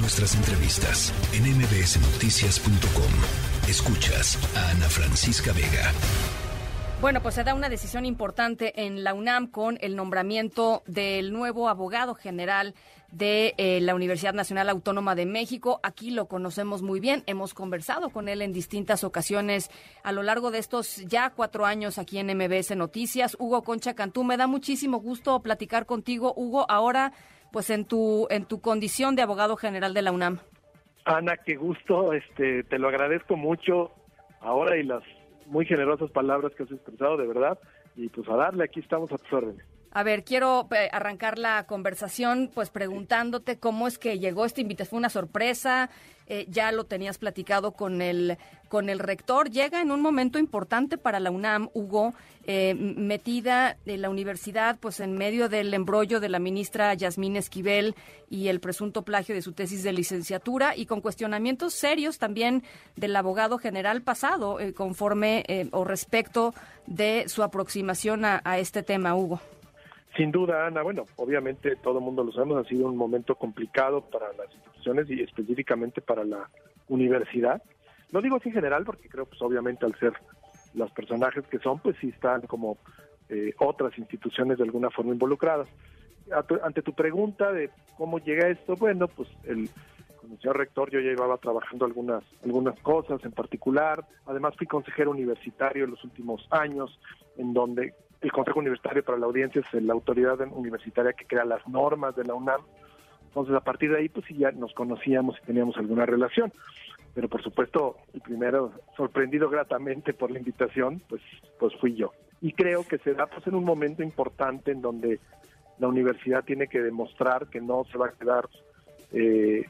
Nuestras entrevistas en mbsnoticias.com. Escuchas a Ana Francisca Vega. Bueno, pues se da una decisión importante en la UNAM con el nombramiento del nuevo abogado general de eh, la Universidad Nacional Autónoma de México. Aquí lo conocemos muy bien, hemos conversado con él en distintas ocasiones a lo largo de estos ya cuatro años aquí en MBS Noticias. Hugo Concha Cantú, me da muchísimo gusto platicar contigo, Hugo, ahora pues en tu, en tu condición de abogado general de la UNAM. Ana, qué gusto, este, te lo agradezco mucho ahora y las muy generosas palabras que has expresado, de verdad. Y pues a darle, aquí estamos a tus órdenes. A ver, quiero eh, arrancar la conversación pues preguntándote cómo es que llegó esta invitación. ¿Fue una sorpresa? Eh, ya lo tenías platicado con el, con el rector. Llega en un momento importante para la UNAM, Hugo, eh, metida de la universidad pues en medio del embrollo de la ministra Yasmín Esquivel y el presunto plagio de su tesis de licenciatura y con cuestionamientos serios también del abogado general pasado conforme o respecto de su aproximación a este tema, Hugo. Sin duda, Ana, bueno, obviamente todo el mundo lo sabemos, ha sido un momento complicado para las instituciones y específicamente para la universidad. No digo así en general porque creo, pues obviamente al ser los personajes que son, pues sí están como eh, otras instituciones de alguna forma involucradas. ante tu pregunta de cómo llega esto, bueno, pues el, con el señor rector yo ya llevaba trabajando algunas, algunas cosas en particular. Además fui consejero universitario en los últimos años, en donde el Consejo Universitario para la Audiencia es la autoridad universitaria que crea las normas de la UNAM. Entonces, a partir de ahí, pues sí, ya nos conocíamos y teníamos alguna relación. Pero, por supuesto, el primero, sorprendido gratamente por la invitación, pues, pues fui yo. Y creo que se da pues, en un momento importante en donde la universidad tiene que demostrar que no se va a quedar eh,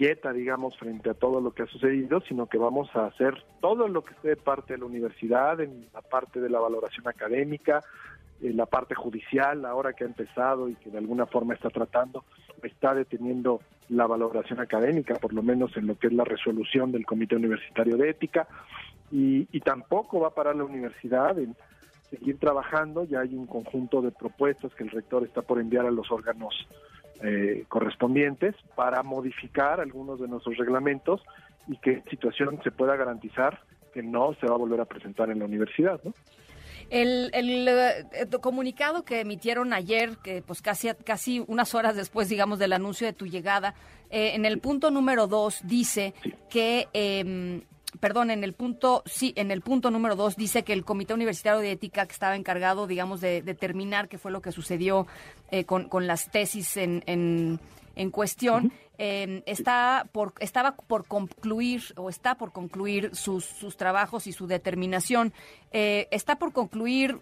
quieta, digamos, frente a todo lo que ha sucedido, sino que vamos a hacer todo lo que esté de parte de la universidad, en la parte de la valoración académica, en la parte judicial, ahora que ha empezado y que de alguna forma está tratando, está deteniendo la valoración académica, por lo menos en lo que es la resolución del Comité Universitario de Ética, y, y tampoco va a parar la universidad en seguir trabajando, ya hay un conjunto de propuestas que el rector está por enviar a los órganos eh, correspondientes para modificar algunos de nuestros reglamentos y que situación se pueda garantizar que no se va a volver a presentar en la universidad, ¿no? El, el, eh, comunicado que emitieron ayer, que pues casi, casi unas horas después, digamos, del anuncio de tu llegada, eh, en el punto número dos dice que em, perdón, en el punto, sí, en el punto número dos dice que el Comité Universitario de Ética que estaba encargado, digamos, de determinar qué fue lo que sucedió eh, con, con, las tesis en, en, en cuestión, eh, está por, estaba por concluir o está por concluir sus, sus trabajos y su determinación. Eh, ¿Está por concluir?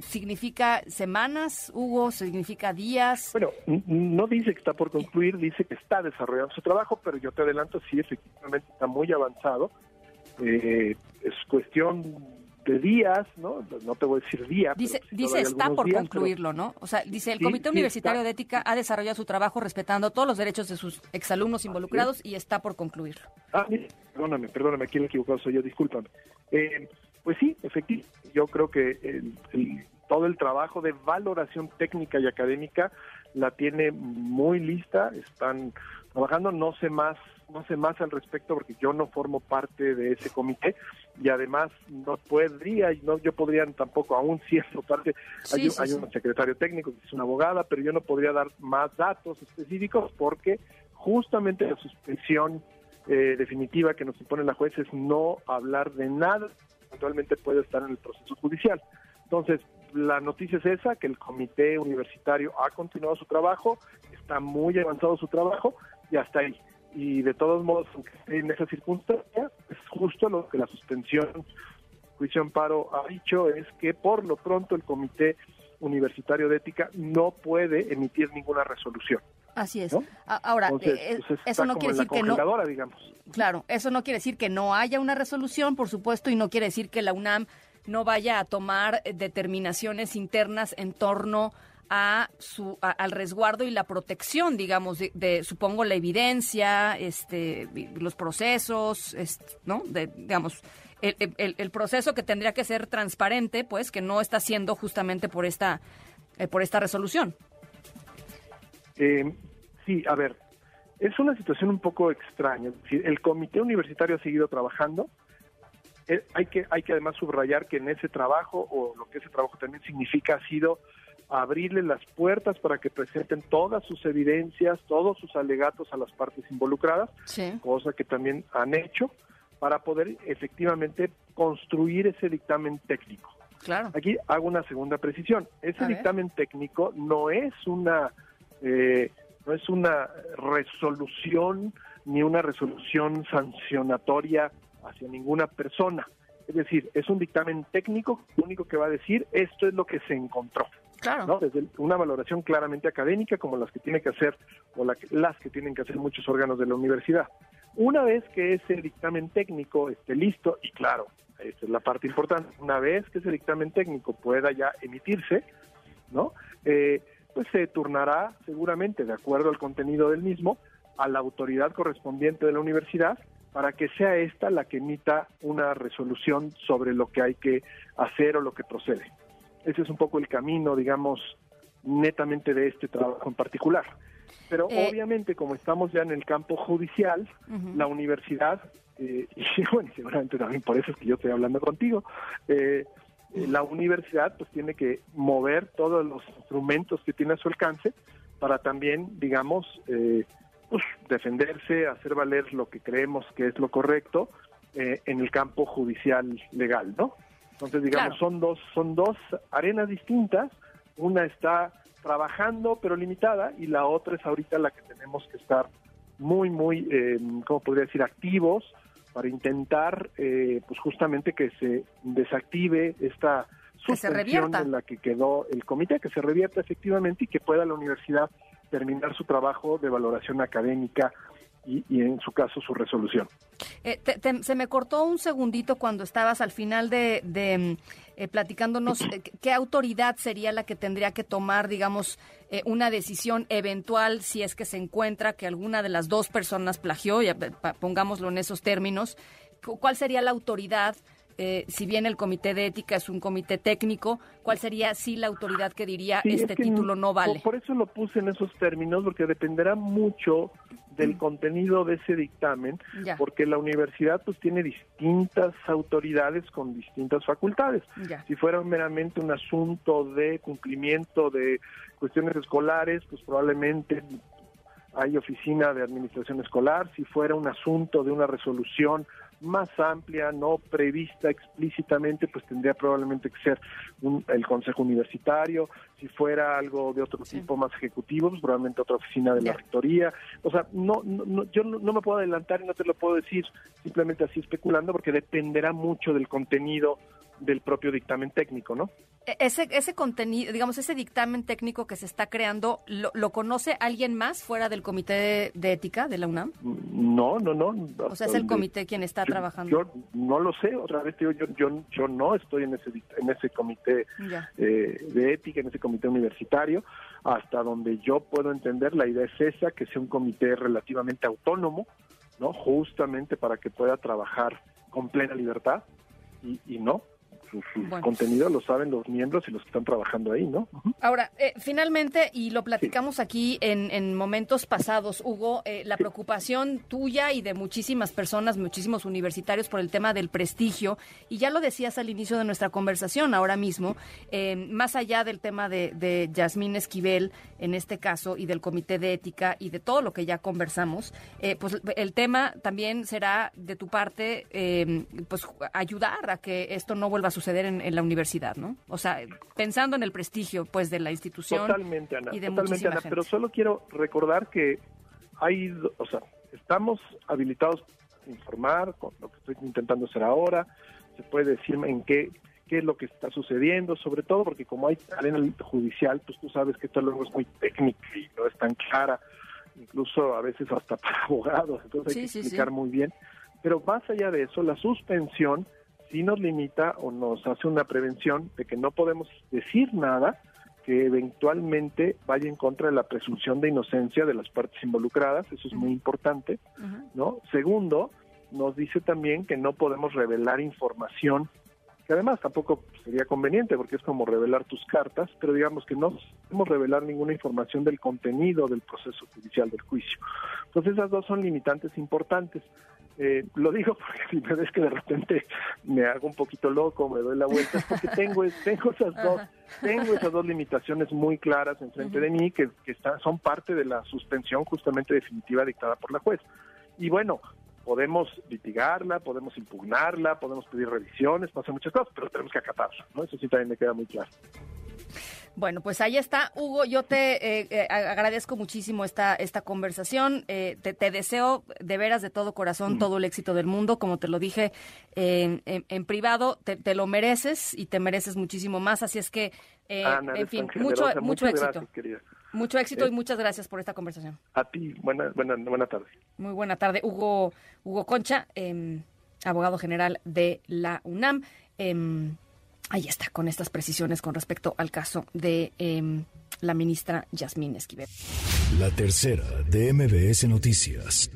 ¿Significa semanas, Hugo? ¿Significa días? Bueno, no dice que está por concluir, dice que está desarrollando su trabajo, pero yo te adelanto, sí, efectivamente está muy avanzado. es cuestión de días, ¿no? No te voy a decir días. Dice, dice está por concluirlo, ¿no? O sea, dice, el Comité Universitario de Ética ha desarrollado su trabajo respetando todos los derechos de sus exalumnos involucrados y está por concluirlo. Ah, perdóname, perdóname, aquí el equivocado soy yo, discúlpame. Eh, pues sí, efectivamente, yo creo que todo el trabajo de valoración técnica y académica la tiene muy lista, están trabajando, no sé más no sé más al respecto porque yo no formo parte de ese comité y además no podría, no yo podría tampoco, aún siendo parte, hay, hay un secretario técnico que es una abogada, pero yo no podría dar más datos específicos porque justamente la suspensión eh, definitiva que nos impone la juez es no hablar de nada, eventualmente puede estar en el proceso judicial. Entonces, la noticia es esa, que el comité universitario ha continuado su trabajo, está muy avanzado su trabajo y hasta ahí y de todos modos, en esa circunstancia, es justo lo que la suspensión juicio amparo ha dicho, es que por lo pronto el Comité Universitario de Ética no puede emitir ninguna resolución. Así es. Ahora, eh, pues, eso no quiere decir que no. Digamos. Claro, eso no quiere decir que no haya una resolución, por supuesto, y no quiere decir que la UNAM no vaya a tomar determinaciones internas en torno a su al resguardo y la protección, digamos, de, supongo la evidencia, este, los procesos, ¿no? De, digamos, el, proceso que tendría que ser transparente, pues, que no está siendo justamente por esta eh, por esta resolución. Eh, sí, a ver, es una situación un poco extraña. El comité universitario ha seguido trabajando. Eh, hay, que, hay que además subrayar que en ese trabajo, o lo que ese trabajo también significa, ha sido abrirle las puertas para que presenten todas sus evidencias, todos sus alegatos a las partes involucradas, cosa que también han hecho para poder efectivamente construir ese dictamen técnico. Claro. Aquí hago una segunda precisión. Ese dictamen técnico no es una eh, no es una resolución ni una resolución sancionatoria hacia ninguna persona. Es decir, es un dictamen técnico, lo único que va a decir esto es lo que se encontró. Claro. Desde una valoración claramente académica, como las que tiene que hacer, o las que tienen que hacer muchos órganos de la universidad. Una vez que ese dictamen técnico esté listo, y claro, esta es la parte importante, una vez que ese dictamen técnico pueda ya emitirse, ¿no? Eh, pues se turnará seguramente, de acuerdo al contenido del mismo, a la autoridad correspondiente de la universidad para que sea esta la que emita una resolución sobre lo que hay que hacer o lo que procede. Ese es un poco el camino, digamos, netamente de este trabajo en particular. Pero eh, obviamente, como estamos ya en el campo judicial, la universidad, eh, y bueno, seguramente también por eso es que yo estoy hablando contigo, eh, la universidad pues tiene que mover todos los instrumentos que tiene a su alcance para también, digamos, pues, defenderse, hacer valer lo que creemos que es lo correcto en el campo judicial legal, ¿no? Entonces, digamos, son dos son dos arenas distintas. Una está trabajando, pero limitada, y la otra es ahorita la que tenemos que estar muy, muy, eh, ¿cómo podría decir?, activos para intentar, eh, pues justamente que se desactive esta suspensión en la que quedó el comité, que se revierta efectivamente y que pueda la universidad terminar su trabajo de valoración académica y, en su caso su resolución. Eh, se me cortó un segundito cuando estabas al final de, mm, eh, platicándonos eh, qué autoridad sería la que tendría que tomar, digamos, una decisión eventual si es que se encuentra que alguna de las dos personas plagió, ya, pongámoslo en esos términos. ¿Cuál sería la autoridad? Si bien el comité de ética es un comité técnico, ¿cuál sería sí la autoridad que diría este título no vale? por, eso lo puse en esos términos, porque dependerá mucho del contenido de ese dictamen, porque la universidad pues tiene distintas autoridades con distintas facultades. Si fuera meramente un asunto de cumplimiento de cuestiones escolares, pues probablemente hay oficina de administración escolar. Si fuera un asunto de una resolución más amplia, no prevista explícitamente, pues tendría probablemente que ser el Consejo Universitario, si fuera algo de otro tipo más ejecutivo, pues probablemente otra oficina de la Rectoría. O sea, no, no yo no, me puedo adelantar y no te lo puedo decir simplemente así especulando, porque dependerá mucho del contenido del propio dictamen técnico, ¿no? E, ese, ese contenido, digamos, ese dictamen técnico que se está creando, ¿lo, conoce alguien más fuera del comité de, ética de la UNAM? No, no, no. O sea, es el comité quien está trabajando. Yo no lo sé, otra vez digo, yo, yo, yo no estoy en ese, en ese comité eh, de ética, en ese comité universitario. Hasta donde yo puedo entender, la idea es esa, que sea un comité relativamente autónomo, ¿no? Justamente para que pueda trabajar con plena libertad y, y no, su, contenido lo saben los miembros y los que están trabajando ahí, ¿no? Ahora, eh, finalmente, y lo platicamos aquí en, en, momentos pasados, Hugo, eh, la preocupación tuya y de muchísimas personas, muchísimos universitarios por el tema del prestigio, y ya lo decías al inicio de nuestra conversación ahora mismo, eh, más allá del tema de, de Yasmín Esquivel, en este caso, y del Comité de Ética y de todo lo que ya conversamos, pues el tema también será de tu parte, pues ayudar a que esto no vuelva a suceder en, la universidad, ¿no? O sea, pensando en el prestigio, pues, de la institución. Totalmente, Ana. Y de totalmente, Ana. Pero solo quiero recordar que hay, o sea, estamos habilitados a informar con lo que estoy intentando hacer ahora. Se puede decir en qué qué es lo que está sucediendo, sobre todo porque como hay arena judicial, pues tú sabes que esto luego es muy técnico y no es tan clara, incluso a veces hasta para abogados, entonces hay que explicar muy bien. Pero más allá de eso, la suspensión sí nos limita o nos hace una prevención de que no podemos decir nada que eventualmente vaya en contra de la presunción de inocencia de las partes involucradas, eso es muy importante, ¿no? Segundo, nos dice también que no podemos revelar información que además tampoco sería conveniente porque es como revelar tus cartas, pero digamos que no podemos revelar ninguna información del contenido del proceso judicial del juicio. Entonces esas dos son limitantes importantes. Eh, lo digo porque si me ves que de repente me hago un poquito loco, me doy la vuelta, es porque tengo, tengo esas dos, tengo esas dos limitaciones muy claras enfrente de mí que, que están, son parte de la suspensión justamente definitiva dictada por la juez. Y bueno, podemos litigarla, podemos impugnarla, podemos pedir revisiones, hacer muchas cosas, pero tenemos que acatarla, ¿no? Eso sí también me queda muy claro. Bueno, pues ahí está, Hugo. Yo te eh, eh, agradezco muchísimo esta esta conversación. Eh, te, deseo de veras de todo corazón mm. todo el éxito del mundo, como te lo dije en, privado. Te, lo mereces y te mereces muchísimo más. Así es que, en fin, mucho mucho éxito. Mucho éxito y muchas gracias por esta conversación. A ti, buena, buena, buena tarde. Muy buena tarde, Hugo, Hugo Concha, em, abogado general de la UNAM. Ahí está, con estas precisiones con respecto al caso de em, la ministra Yasmín Esquivel. La tercera de MBS Noticias.